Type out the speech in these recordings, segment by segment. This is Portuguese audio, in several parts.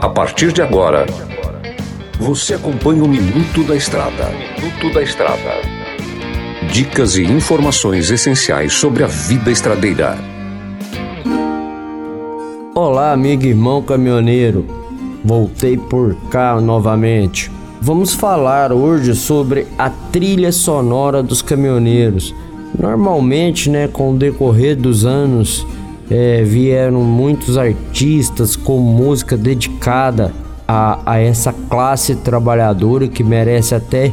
A partir de agora, você acompanha o Minuto da Estrada. Minuto da Estrada. Dicas e informações essenciais sobre a vida estradeira. Olá, amigo e irmão caminhoneiro. Voltei por cá novamente. Vamos falar hoje sobre a trilha sonora dos caminhoneiros. Normalmente, né, com o decorrer dos anos, é, vieram muitos artistas com música dedicada a, a essa classe trabalhadora que merece até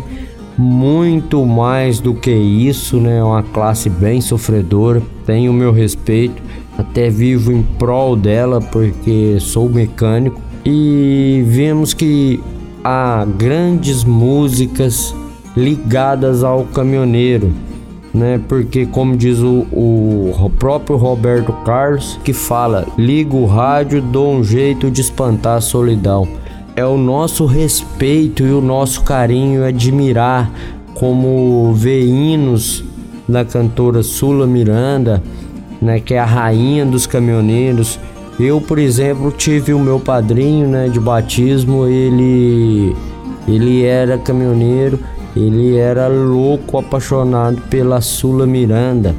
muito mais do que isso, né? Uma classe bem sofredora. Tenho o meu respeito, até vivo em prol dela porque sou mecânico e vemos que há grandes músicas ligadas ao caminhoneiro né? Porque como diz o, o próprio Roberto Carlos, que fala: liga o rádio, dou um jeito de espantar a solidão. É o nosso respeito e o nosso carinho admirar como ver hinos da cantora Sula Miranda, né, que é a rainha dos caminhoneiros. Eu, por exemplo, tive o meu padrinho, né, de batismo, ele ele era caminhoneiro ele era louco, apaixonado pela Sula Miranda,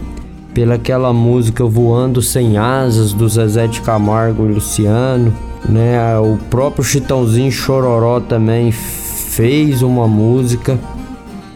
pela aquela música Voando Sem Asas do Zezé de Camargo e Luciano, né? O próprio Chitãozinho Chororó também fez uma música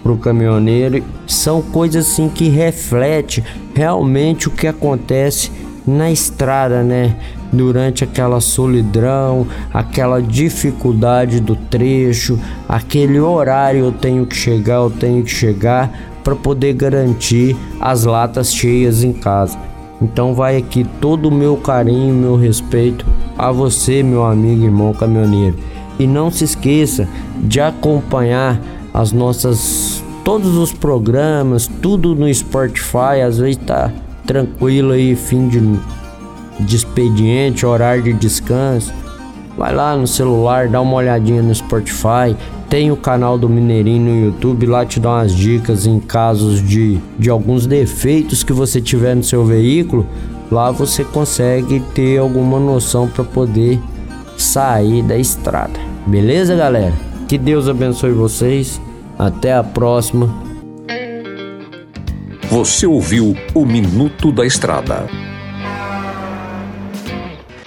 pro caminhoneiro. São coisas assim que reflete realmente o que acontece na estrada, né? Durante aquela solidão, aquela dificuldade do trecho, aquele horário eu tenho que chegar, eu tenho que chegar para poder garantir as latas cheias em casa. Então vai aqui todo o meu carinho, meu respeito a você, meu amigo irmão caminhoneiro. E não se esqueça de acompanhar as nossas todos os programas, tudo no Spotify, às vezes tá tranquilo aí, fim de, de expediente, horário de descanso. Vai lá no celular, dá uma olhadinha no Spotify. Tem o canal do Mineirinho no YouTube, lá te dá umas dicas em casos de, de alguns defeitos que você tiver no seu veículo. Lá você consegue ter alguma noção para poder sair da estrada. Beleza, galera? Que Deus abençoe vocês. Até a próxima. Você ouviu o Minuto da Estrada.